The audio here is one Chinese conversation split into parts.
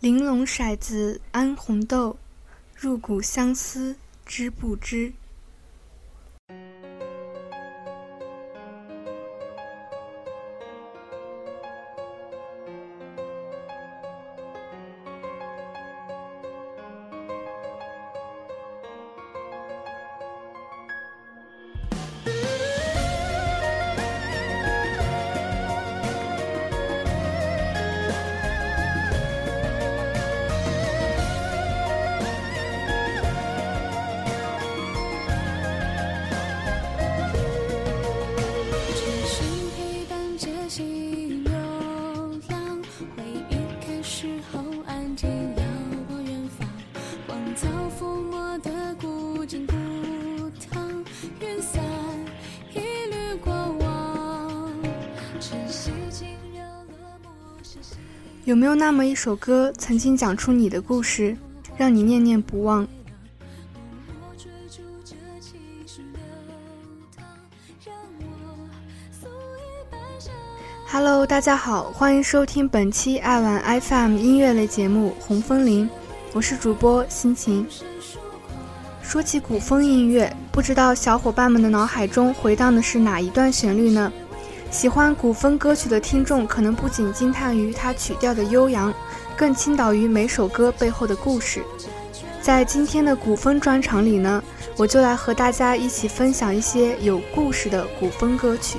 玲珑骰子安红豆，入骨相思知不知？有没有那么一首歌，曾经讲出你的故事，让你念念不忘？？Hello，大家好，欢迎收听本期爱玩 FM 音乐类节目《红枫林》，我是主播心情。说起古风音乐，不知道小伙伴们的脑海中回荡的是哪一段旋律呢？喜欢古风歌曲的听众，可能不仅惊叹于它曲调的悠扬，更倾倒于每首歌背后的故事。在今天的古风专场里呢，我就来和大家一起分享一些有故事的古风歌曲。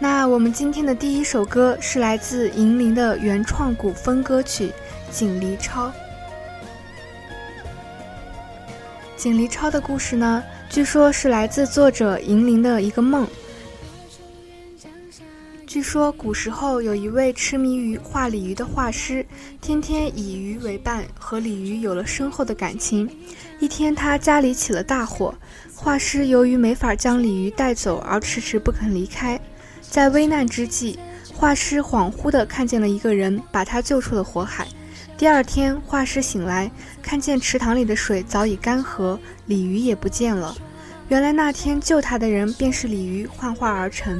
那我们今天的第一首歌是来自银铃的原创古风歌曲《锦离超》。锦离超的故事呢，据说是来自作者银铃的一个梦。据说古时候有一位痴迷于画鲤鱼的画师，天天以鱼为伴，和鲤鱼有了深厚的感情。一天，他家里起了大火，画师由于没法将鲤鱼带走，而迟迟不肯离开。在危难之际，画师恍惚地看见了一个人，把他救出了火海。第二天，画师醒来，看见池塘里的水早已干涸，鲤鱼也不见了。原来那天救他的人便是鲤鱼幻化而成。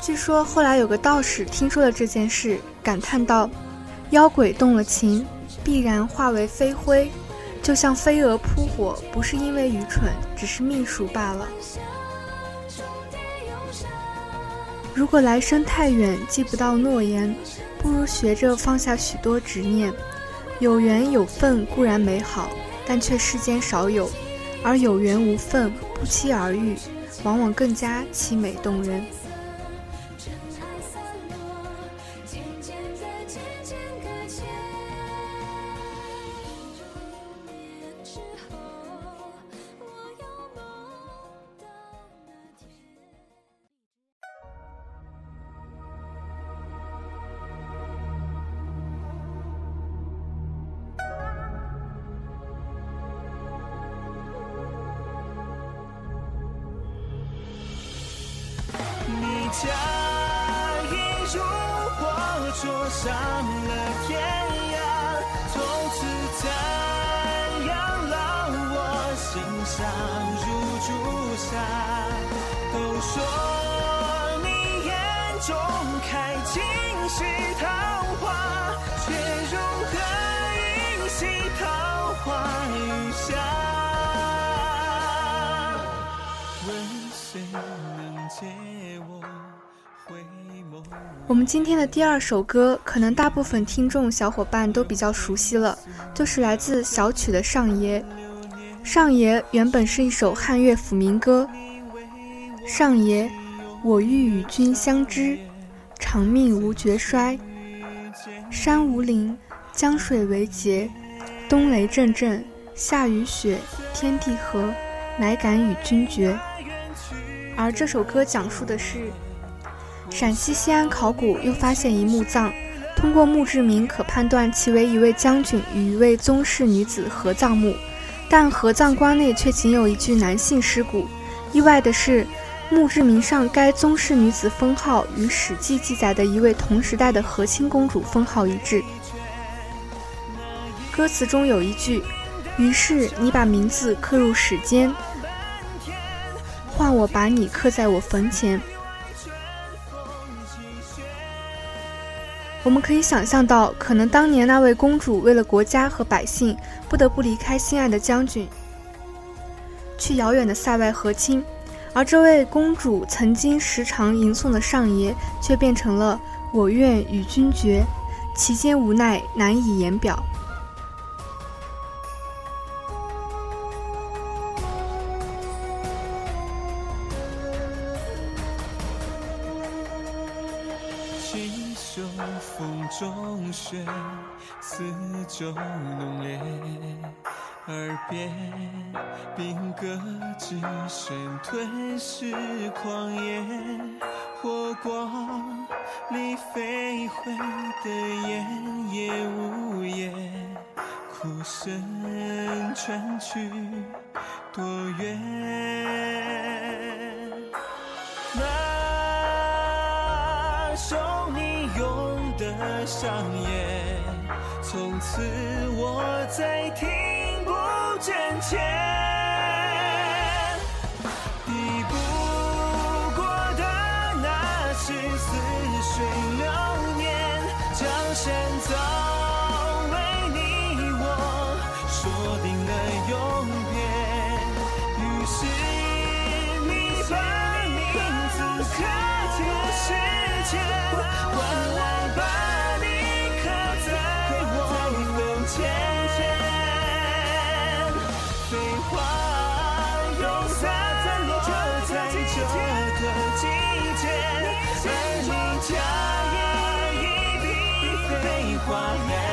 据说后来有个道士听说了这件事，感叹道：“妖鬼动了情，必然化为飞灰。”就像飞蛾扑火，不是因为愚蠢，只是命数罢了。如果来生太远，记不到诺言，不如学着放下许多执念。有缘有份固然美好，但却世间少有；而有缘无份，不期而遇，往往更加凄美动人。假意如火灼伤了天涯，从此残阳烙我心上如朱砂。都说你眼中开尽是桃花，却如何饮洗桃花雨下？问谁能解？我们今天的第二首歌，可能大部分听众小伙伴都比较熟悉了，就是来自小曲的《上爷》。《上爷》原本是一首汉乐府民歌。上爷，我欲与君相知，长命无绝衰。山无陵，江水为竭，冬雷阵阵，夏雨雪，天地合，乃敢与君绝。而这首歌讲述的是。陕西西安考古又发现一墓葬，通过墓志铭可判断其为一位将军与一位宗室女子合葬墓，但合葬棺内却仅有一具男性尸骨。意外的是，墓志铭上该宗室女子封号与《史记》记载的一位同时代的和亲公主封号一致。歌词中有一句：“于是你把名字刻入史间，换我把你刻在我坟前。”我们可以想象到，可能当年那位公主为了国家和百姓，不得不离开心爱的将军，去遥远的塞外和亲。而这位公主曾经时常吟诵的上爷，却变成了“我愿与君绝”，其间无奈难以言表。锦绣风中雪，四周浓烈。耳边兵戈之声吞噬旷野，火光里飞回的烟也无言，哭声传去多远？上演，从此我再听。渐渐抵废话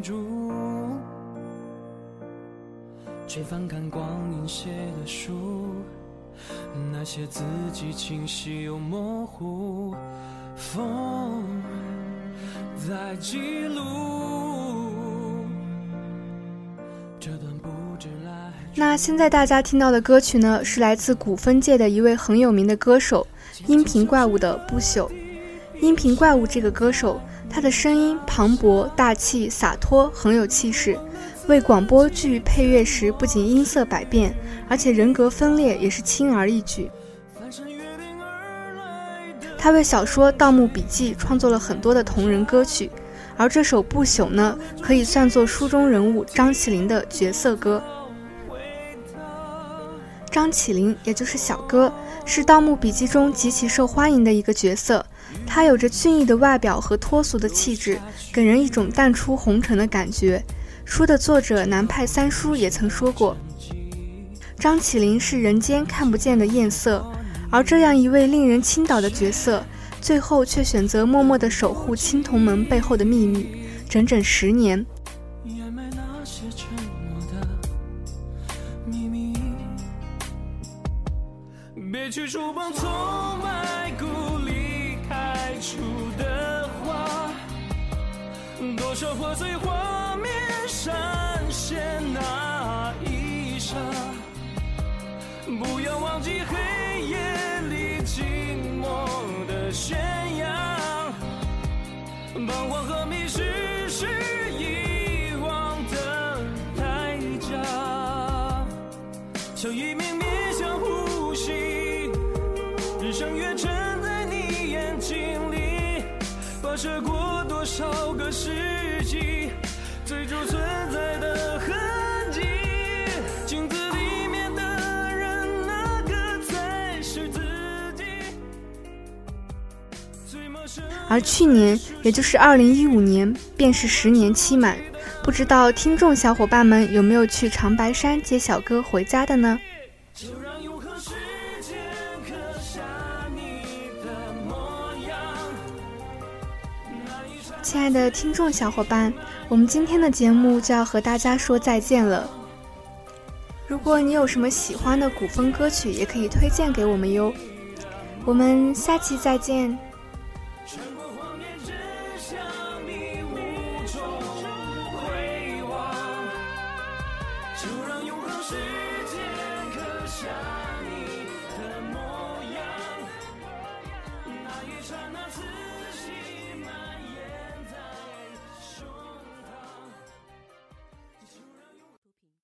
停住，却翻看光阴写的书。那些字迹清晰又模糊，风在记录。这段不知来。那现在大家听到的歌曲呢，是来自古风界的一位很有名的歌手——音频怪物的《不朽》。音频怪物这个歌手，他的声音磅礴、大气、洒脱，很有气势。为广播剧配乐时，不仅音色百变，而且人格分裂也是轻而易举。他为小说《盗墓笔记》创作了很多的同人歌曲，而这首《不朽》呢，可以算作书中人物张起灵的角色歌。张起灵，也就是小哥，是《盗墓笔记》中极其受欢迎的一个角色。他有着俊逸的外表和脱俗的气质，给人一种淡出红尘的感觉。书的作者南派三叔也曾说过，张起灵是人间看不见的艳色，而这样一位令人倾倒的角色，最后却选择默默地守护青铜门背后的秘密，整整十年。别去触碰从白骨里出的花，多少破碎画面。闪现那一刹，不要忘记黑夜里寂寞的悬崖，彷徨和迷失是跋涉过多少个世纪。最初存在的痕迹，镜子里面的人，那个才是自己？而去年，也就是二零一五年，便是十年期满。不知道听众小伙伴们有没有去长白山接小哥回家的呢？亲爱的听众小伙伴，我们今天的节目就要和大家说再见了。如果你有什么喜欢的古风歌曲，也可以推荐给我们哟。我们下期再见。